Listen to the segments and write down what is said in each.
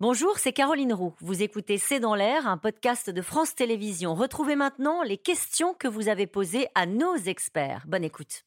Bonjour, c'est Caroline Roux. Vous écoutez C'est dans l'air, un podcast de France Télévisions. Retrouvez maintenant les questions que vous avez posées à nos experts. Bonne écoute.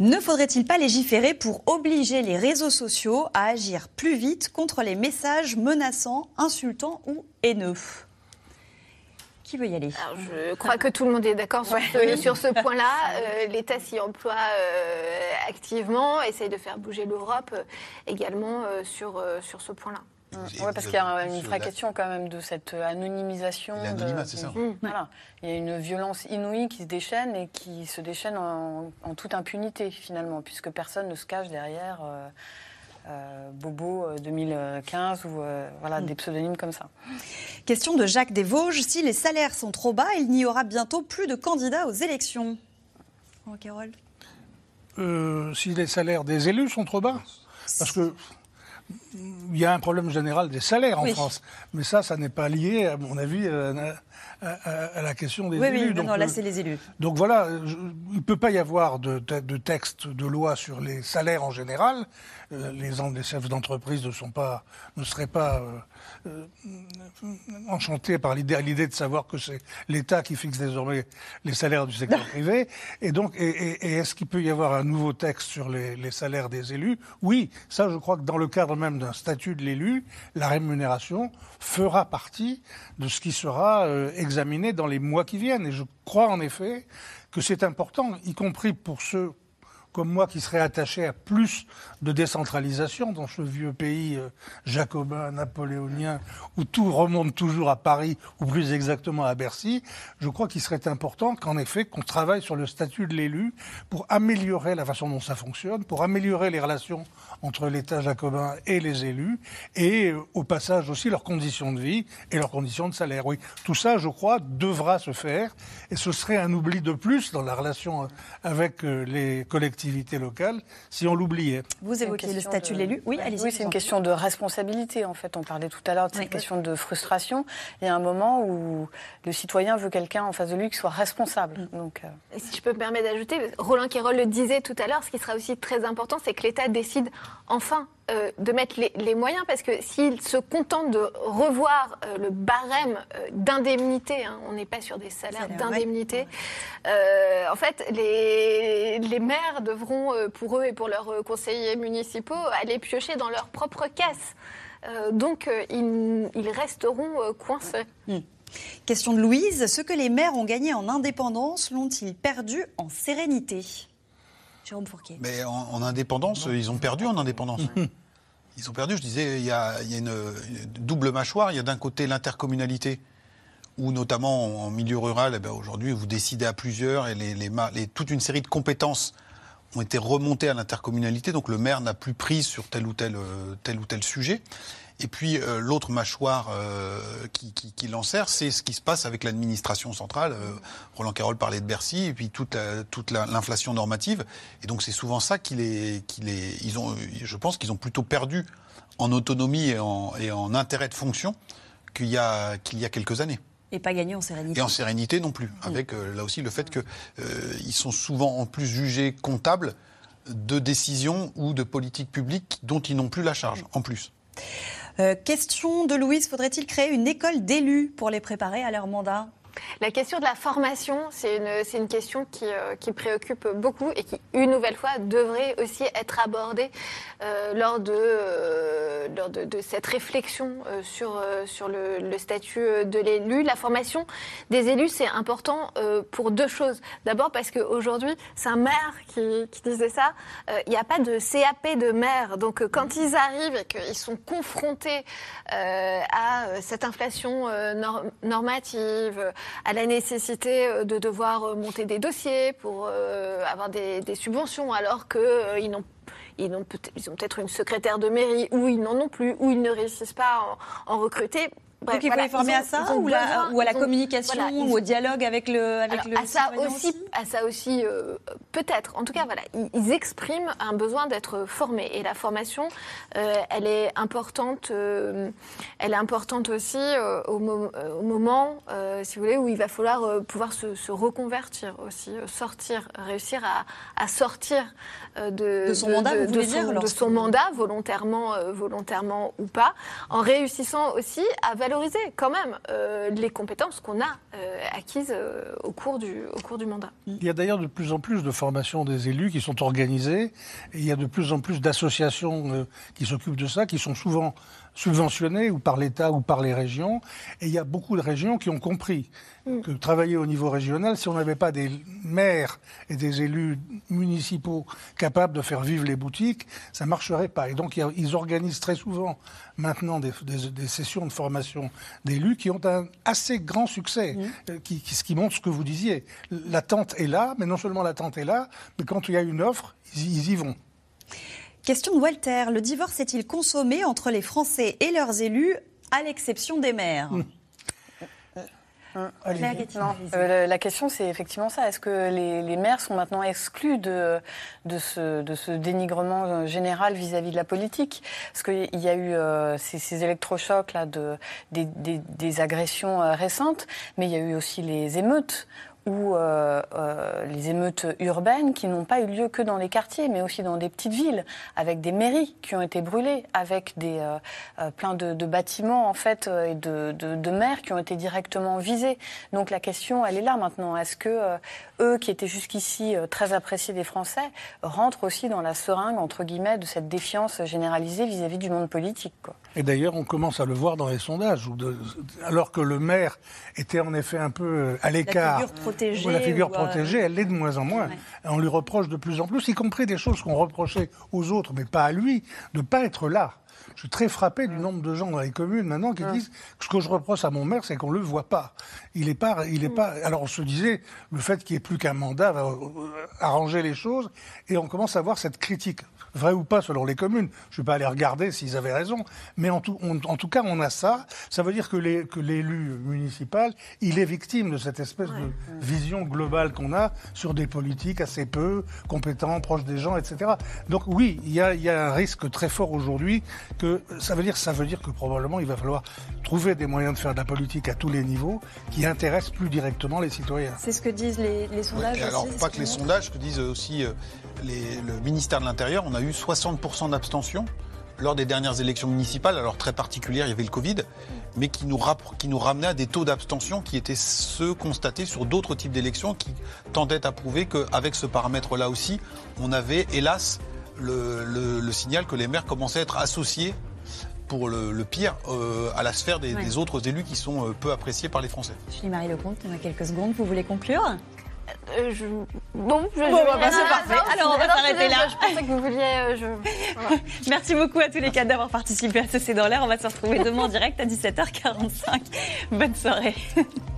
Ne faudrait-il pas légiférer pour obliger les réseaux sociaux à agir plus vite contre les messages menaçants, insultants ou haineux? Qui veut y aller? Je crois que tout le monde est d'accord sur, ce point-là. Euh, L'État s'y emploie euh, activement, essaye de faire bouger l'Europe euh, également sur, sur ce point-là. Oui, parce qu'il y a une vraie question quand même de cette anonymisation. L'anonymat, c'est ça. Mmh. Voilà. Il y a une violence inouïe qui se déchaîne et qui se déchaîne en, toute impunité finalement, puisque personne ne se cache derrière. Euh, Bobo 2015 euh, ou euh, voilà, mm. des pseudonymes comme ça. Question de Jacques Desvosges. Si les salaires sont trop bas, il n'y aura bientôt plus de candidats aux élections. Oh, si les salaires des élus sont trop bas Parce que il y a un problème général des salaires en France. Mais ça, ça n'est pas lié, à mon avis, à, la question des élus. Oui, donc, non, là, c'est les élus. Donc voilà, il ne peut pas y avoir de, de, texte de loi sur les salaires en général. Euh, les, les chefs d'entreprise ne, sont pas, ne seraient pas euh, euh, enchantés par l'idée de savoir que c'est l'État qui fixe désormais les salaires du secteur privé. Et donc, et, est-ce qu'il peut y avoir un nouveau texte sur les, salaires des élus? Oui, ça, je crois que dans le cadre même d'un statut de l'élu, la rémunération fera partie de ce qui sera examiné dans les mois qui viennent. Et je crois en effet que c'est important, y compris pour ceux comme moi qui serais attaché à plus de décentralisation dans ce vieux pays euh, jacobin, napoléonien, où tout remonte toujours à Paris, ou plus exactement à Bercy, je crois qu'il serait important qu'en effet, qu'on travaille sur le statut de l'élu pour améliorer la façon dont ça fonctionne, pour améliorer les relations entre l'État jacobin et les élus, et euh, au passage aussi leurs conditions de vie et leurs conditions de salaire. Oui, tout ça, je crois, devra se faire, et ce serait un oubli de plus dans la relation euh, avec les collectivités locale si on l'oubliait. Vous évoquez le statut de l'élu Oui, allez-y. Oui, c'est une question de responsabilité, en fait. On parlait tout à l'heure de cette question de frustration. Il y a un moment où le citoyen veut quelqu'un en face de lui qui soit responsable. Mm. Donc, euh, Si je peux me permettre d'ajouter, Roland Quérol le disait tout à l'heure, ce qui sera aussi très important, c'est que l'État décide enfin euh, de mettre les, moyens, parce que s'il se contente de revoir euh, le barème euh, d'indemnité, hein, on n'est pas sur des salaires d'indemnité, en fait, les, les maires devront, pour eux et pour leurs conseillers municipaux, aller piocher dans leur propre caisse. donc, ils, ils, resteront coincés. Hmm. Question de Louise. Ce que les maires ont gagné en indépendance l'ont-ils perdu en sérénité? Mais en, indépendance, ils ont perdu en indépendance. Ils ont perdu, je disais, il y a, une, double mâchoire. Il y a d'un côté l'intercommunalité, où notamment en milieu rural, eh ben, aujourd'hui, vous décidez à plusieurs et les, toute une série de compétences ont été remontées à l'intercommunalité. Donc le maire n'a plus prise sur tel ou tel, euh, tel ou tel sujet. Et puis euh, l'autre mâchoire euh, qui, qui, qui l'enserre, c'est ce qui se passe avec l'administration centrale. Euh, Roland Carroll parlait de Bercy, et puis toute, toute l'inflation normative. Et donc c'est souvent ça qui les, qui les, ils ont, je pense qu'ils ont plutôt perdu en autonomie et en, et en intérêt de fonction qu'il y a, qu'il y a quelques années. Et pas gagné en sérénité. Et en sérénité non plus, mm. avec là aussi le fait qu'ils sont souvent en plus jugés comptables de décisions ou de politiques publiques dont ils n'ont plus la charge, en plus. Euh, question de Louise, faudrait-il créer une école d'élus pour les préparer à leur mandat? La question de la formation, c'est une, question qui, euh, qui, préoccupe beaucoup et qui, une nouvelle fois, devrait aussi être abordée euh, lors, de, euh, de, cette réflexion sur, le, statut de l'élu. La formation des élus, c'est important pour deux choses. D'abord parce qu'aujourd'hui, c'est un maire qui, qui, disait ça, il n'y a pas de CAP de maire. Donc quand ils arrivent et qu'ils sont confrontés à cette inflation normative, à la nécessité euh, de devoir euh, monter des dossiers pour euh, avoir des, subventions, alors qu'ils n'ont ils ont peut-être une secrétaire de mairie, ou ils n'en ont plus, ou ils ne réussissent pas en, en recruter. Donc il faut les former à ça ou, à la communication ou au dialogue avec le avec À ça aussi à ça aussi, peut-être. En tout cas, voilà, ils, expriment un besoin d'être formés. Et la formation, elle est importante. elle est importante aussi au, moment, si vous voulez, où il va falloir pouvoir se, reconvertir aussi, sortir, réussir à, sortir de, son mandat, de son mandat volontairement, volontairement ou pas, en réussissant aussi à valoriser quand même euh, les compétences qu'on a euh, acquises euh, au, cours du, au cours du mandat. Il y a d'ailleurs de plus en plus de formations des élus qui sont organisées, et il y a de plus en plus d'associations qui s'occupent de ça, qui sont souvent subventionnés ou par l'État ou par les régions. Et il y a beaucoup de régions qui ont compris mm. que travailler au niveau régional, si on n'avait pas des maires et des élus municipaux capables de faire vivre les boutiques, ça ne marcherait pas. Et donc ils organisent très souvent maintenant des, sessions de formation d'élus qui ont un assez grand succès, mm. euh, qui, ce qui montre ce que vous disiez. L'attente est là, mais non seulement l'attente est là, mais quand il y a une offre, ils y vont. Question de Walter. Le divorce est-il consommé entre les Français et leurs élus, à l'exception des maires hum. Euh, la question, c'est effectivement ça. Est-ce que les, maires sont maintenant exclus de, de, ce, de ce dénigrement euh, général vis-à-vis de la politique? Parce qu'il y a eu euh, ces, ces, électrochocs là, de, des, des, agressions récentes, mais il y a eu aussi les émeutes ou euh, euh, les émeutes urbaines qui n'ont pas eu lieu que dans les quartiers, mais aussi dans des petites villes, avec des mairies qui ont été brûlées, avec des euh, plein de, bâtiments en fait et de, de, maires qui ont été directement visés. Donc la question, elle est là maintenant. Est-ce que eux, qui étaient jusqu'ici très appréciés des Français, rentrent aussi dans la seringue entre guillemets de cette défiance généralisée vis-à-vis du monde politique Et d'ailleurs, on commence à le voir dans les sondages, alors que le maire était en effet un peu à l'écart la figure euh, protégée, elle l'est de moins en moins. On lui reproche de plus en plus, y compris des choses qu'on reprochait aux autres, mais pas à lui, de ne pas être là. Je suis très frappé du nombre de gens dans les communes maintenant qui disent que ce que je reproche à mon maire, c'est qu'on ne le voit pas. Il est pas, il est pas. Alors on se disait, le fait qu'il n'y ait plus qu'un mandat va euh, arranger les choses, et on commence à voir cette critique vrai ou pas selon les communes. Je ne vais pas aller regarder s'ils avaient raison. Mais en tout, en tout, cas, on a ça. Ça veut dire que l'élu municipal, il est victime de cette espèce de vision globale qu'on a sur des politiques assez peu compétents, proches des gens, etc. Donc oui, il y a, y a un risque très fort aujourd'hui que ça veut dire, ça veut dire que probablement il va falloir trouver des moyens de faire de la politique à tous les niveaux qui intéressent plus directement les citoyens. C'est ce que disent les, sondages. alors pas que les sondages, que disent aussi euh, le ministère de l'Intérieur. On a eu 60% d'abstention lors des dernières élections municipales, alors très particulières, il y avait le Covid, mais qui nous, qui nous ramenait à des taux d'abstention qui étaient ceux constatés sur d'autres types d'élections, qui tendaient à prouver qu'avec ce paramètre-là aussi, on avait, hélas, le, signal que les maires commençaient à être associés pour le, pire euh, à la sphère des, autres élus qui sont euh, peu appréciés par les Français. Julie Marie Lecomte, on a quelques secondes. Vous voulez conclure? Euh, je... Non, je, bon, bah, c'est parfait. Alors, on va s'arrêter là. Je, pensais que vous vouliez. Euh, Merci beaucoup à tous les quatre d'avoir participé à ce C'est dans l'air. On va se retrouver demain en direct à 17h45. Bonne soirée.